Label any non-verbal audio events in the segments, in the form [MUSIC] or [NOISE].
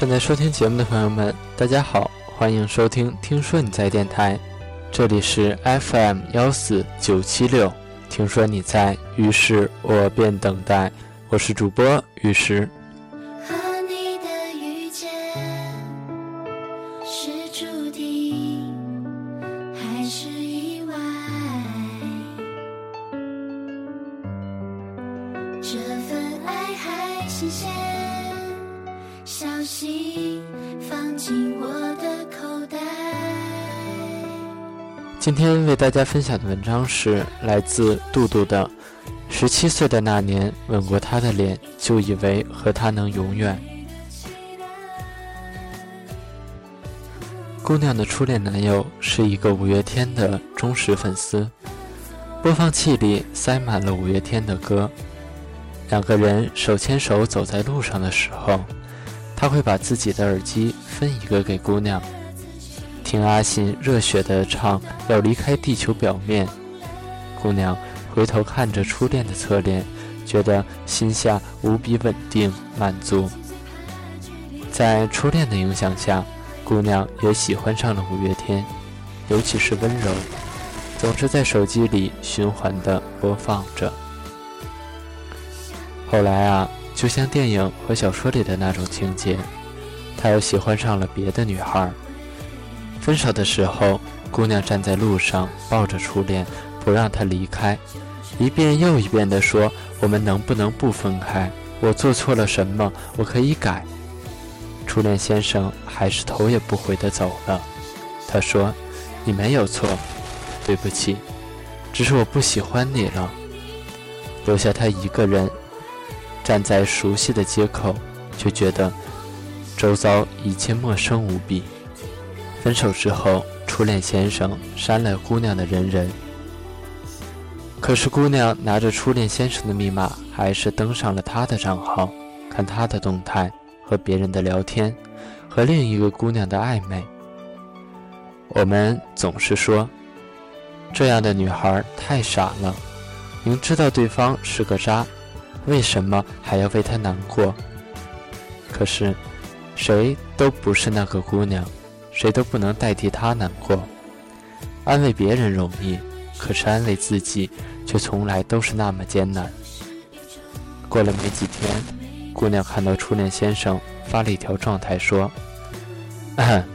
正在收听节目的朋友们，大家好，欢迎收听《听说你在电台》，这里是 FM 幺四九七六。听说你在，于是我便等待。我是主播玉石。今天为大家分享的文章是来自杜杜的。十七岁的那年，吻过她的脸，就以为和她能永远。姑娘的初恋男友是一个五月天的忠实粉丝，播放器里塞满了五月天的歌。两个人手牵手走在路上的时候，他会把自己的耳机分一个给姑娘。听阿信热血的唱，要离开地球表面。姑娘回头看着初恋的侧脸，觉得心下无比稳定满足。在初恋的影响下，姑娘也喜欢上了五月天，尤其是温柔，总是在手机里循环的播放着。后来啊，就像电影和小说里的那种情节，他又喜欢上了别的女孩。分手的时候，姑娘站在路上抱着初恋，不让他离开，一遍又一遍地说：“我们能不能不分开？我做错了什么？我可以改。”初恋先生还是头也不回地走了。他说：“你没有错，对不起，只是我不喜欢你了。”留下他一个人站在熟悉的街口，却觉得周遭一切陌生无比。分手之后，初恋先生删了姑娘的人人。可是姑娘拿着初恋先生的密码，还是登上了他的账号，看他的动态和别人的聊天，和另一个姑娘的暧昧。我们总是说，这样的女孩太傻了，明知道对方是个渣，为什么还要为他难过？可是，谁都不是那个姑娘。谁都不能代替他难过，安慰别人容易，可是安慰自己却从来都是那么艰难。过了没几天，姑娘看到初恋先生发了一条状态，说：“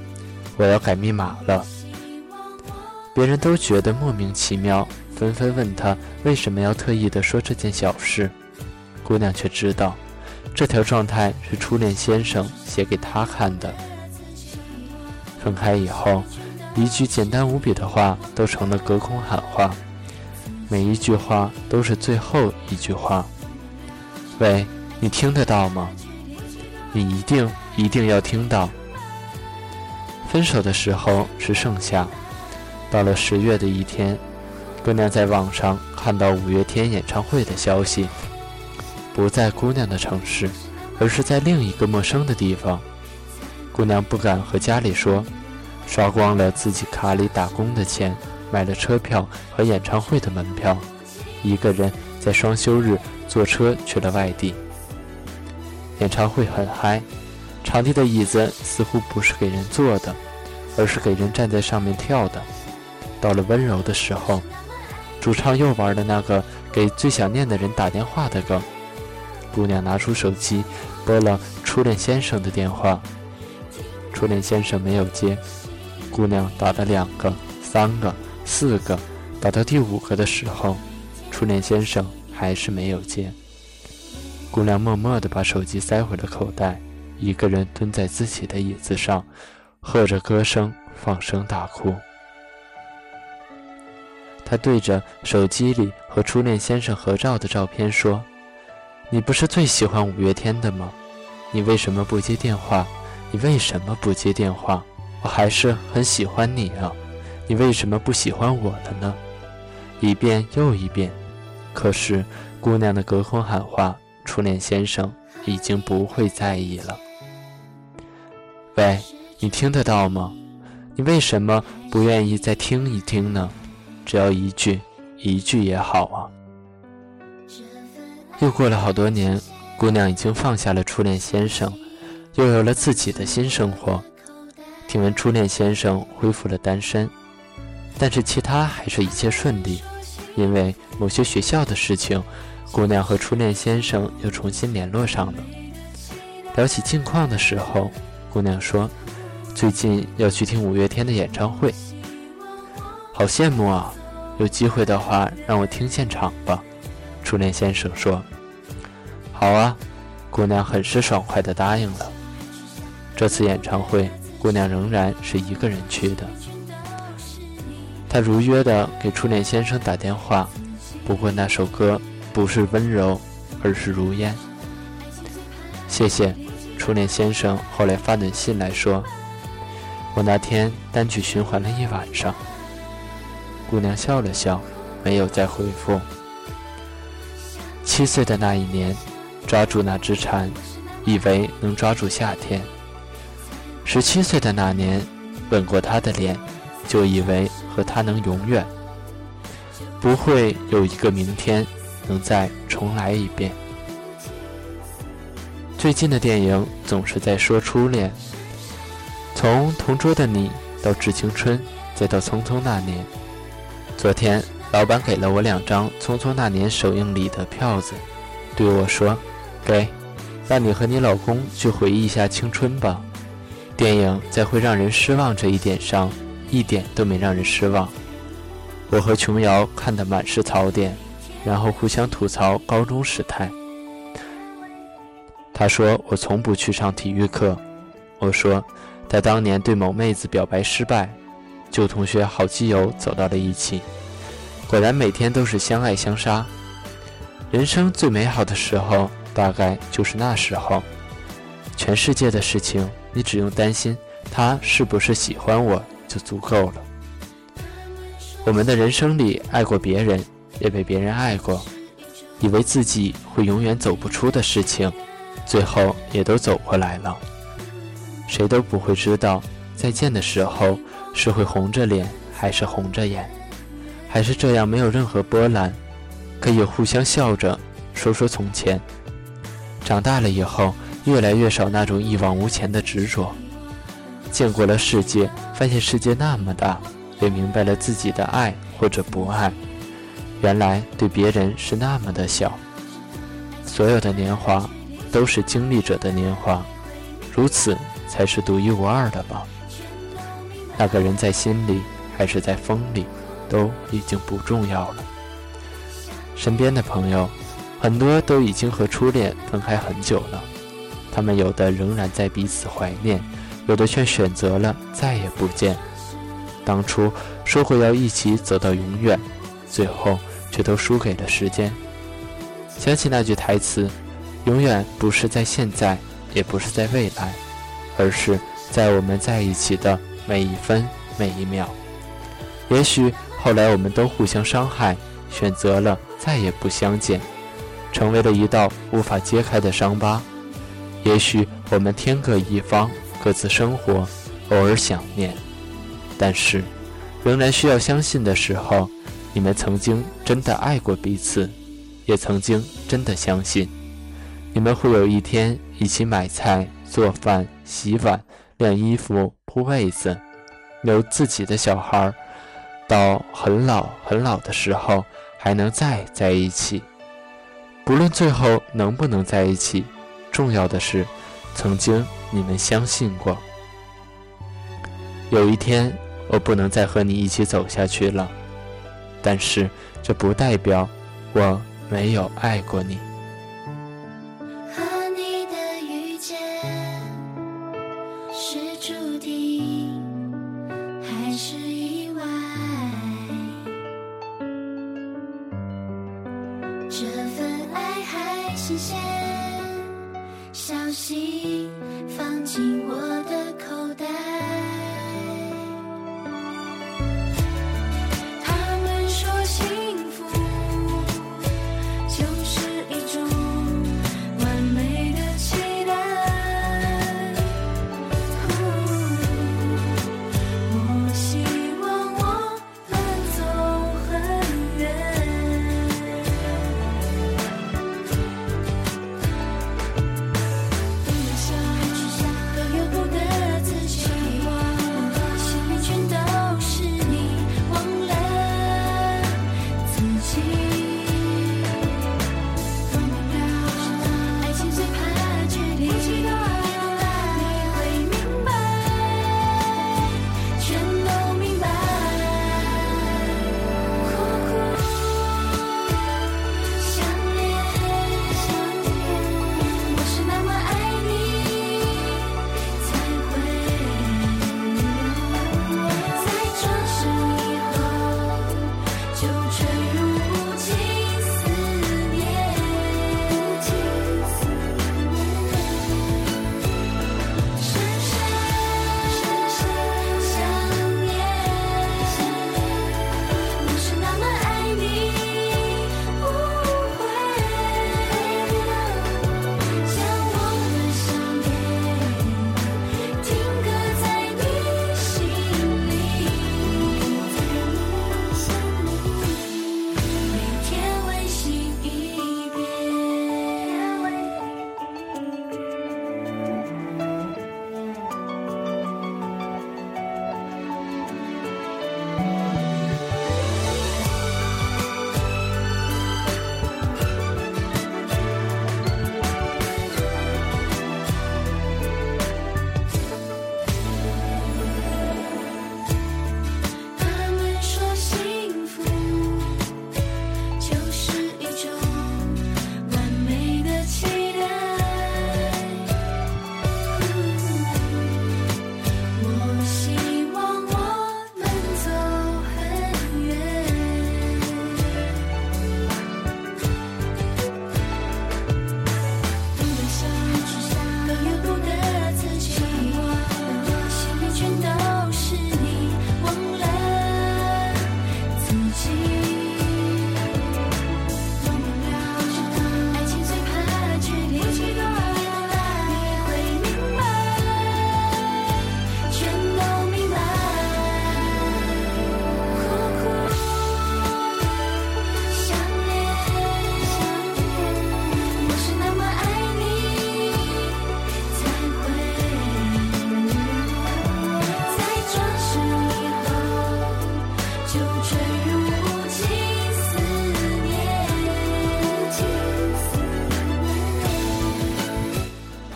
[CLEARS THROAT] 我要改密码了。”别人都觉得莫名其妙，纷纷问他为什么要特意的说这件小事。姑娘却知道，这条状态是初恋先生写给她看的。分开以后，一句简单无比的话都成了隔空喊话，每一句话都是最后一句话。喂，你听得到吗？你一定一定要听到。分手的时候是盛夏，到了十月的一天，姑娘在网上看到五月天演唱会的消息，不在姑娘的城市，而是在另一个陌生的地方。姑娘不敢和家里说，刷光了自己卡里打工的钱，买了车票和演唱会的门票，一个人在双休日坐车去了外地。演唱会很嗨，场地的椅子似乎不是给人坐的，而是给人站在上面跳的。到了温柔的时候，主唱又玩了那个给最想念的人打电话的梗。姑娘拿出手机，拨了初恋先生的电话。初恋先生没有接，姑娘打了两个、三个、四个，打到第五个的时候，初恋先生还是没有接。姑娘默默地把手机塞回了口袋，一个人蹲在自己的椅子上，和着歌声放声大哭。她对着手机里和初恋先生合照的照片说：“你不是最喜欢五月天的吗？你为什么不接电话？”你为什么不接电话？我还是很喜欢你啊！你为什么不喜欢我了呢？一遍又一遍，可是姑娘的隔空喊话，初恋先生已经不会在意了。喂，你听得到吗？你为什么不愿意再听一听呢？只要一句，一句也好啊。又过了好多年，姑娘已经放下了初恋先生。又有了自己的新生活。听闻初恋先生恢复了单身，但是其他还是一切顺利。因为某些学校的事情，姑娘和初恋先生又重新联络上了。聊起近况的时候，姑娘说：“最近要去听五月天的演唱会，好羡慕啊！有机会的话，让我听现场吧。”初恋先生说：“好啊。”姑娘很是爽快地答应了。这次演唱会，姑娘仍然是一个人去的。她如约的给初恋先生打电话，不过那首歌不是温柔，而是如烟。谢谢，初恋先生后来发短信来说，我那天单曲循环了一晚上。姑娘笑了笑，没有再回复。七岁的那一年，抓住那只蝉，以为能抓住夏天。十七岁的那年，吻过他的脸。就以为和他能永远，不会有一个明天能再重来一遍。最近的电影总是在说初恋，从同桌的你到致青春，再到匆匆那年。昨天老板给了我两张匆匆那年首映礼的票子，对我说：“给，让你和你老公去回忆一下青春吧。”电影在会让人失望这一点上。一点都没让人失望。我和琼瑶看得满是槽点，然后互相吐槽高中时态。他说我从不去上体育课，我说他当年对某妹子表白失败，旧同学好基友走到了一起，果然每天都是相爱相杀。人生最美好的时候，大概就是那时候。全世界的事情，你只用担心他是不是喜欢我。就足够了。我们的人生里爱过别人，也被别人爱过，以为自己会永远走不出的事情，最后也都走过来了。谁都不会知道再见的时候是会红着脸，还是红着眼，还是这样没有任何波澜，可以互相笑着说说从前。长大了以后，越来越少那种一往无前的执着。见过了世界，发现世界那么大，也明白了自己的爱或者不爱，原来对别人是那么的小。所有的年华，都是经历者的年华，如此才是独一无二的吧。那个人在心里还是在风里，都已经不重要了。身边的朋友，很多都已经和初恋分开很久了，他们有的仍然在彼此怀念。有的却选择了再也不见。当初说过要一起走到永远，最后却都输给了时间。想起那句台词：“永远不是在现在，也不是在未来，而是在我们在一起的每一分每一秒。”也许后来我们都互相伤害，选择了再也不相见，成为了一道无法揭开的伤疤。也许我们天各一方。各自生活，偶尔想念，但是仍然需要相信的时候，你们曾经真的爱过彼此，也曾经真的相信，你们会有一天一起买菜、做饭、洗碗、晾衣服、铺被子，有自己的小孩，到很老很老的时候还能再在一起。不论最后能不能在一起，重要的是。曾经，你们相信过。有一天，我不能再和你一起走下去了，但是这不代表我没有爱过你。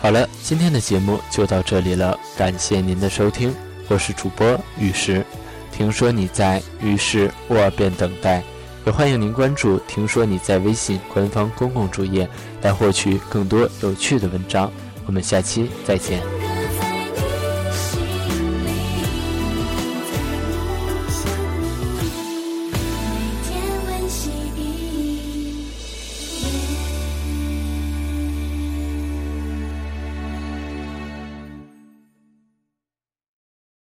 好了，今天的节目就到这里了，感谢您的收听，我是主播玉石。听说你在，于是我便等待。也欢迎您关注“听说你在”微信官方公共主页，来获取更多有趣的文章。我们下期再见。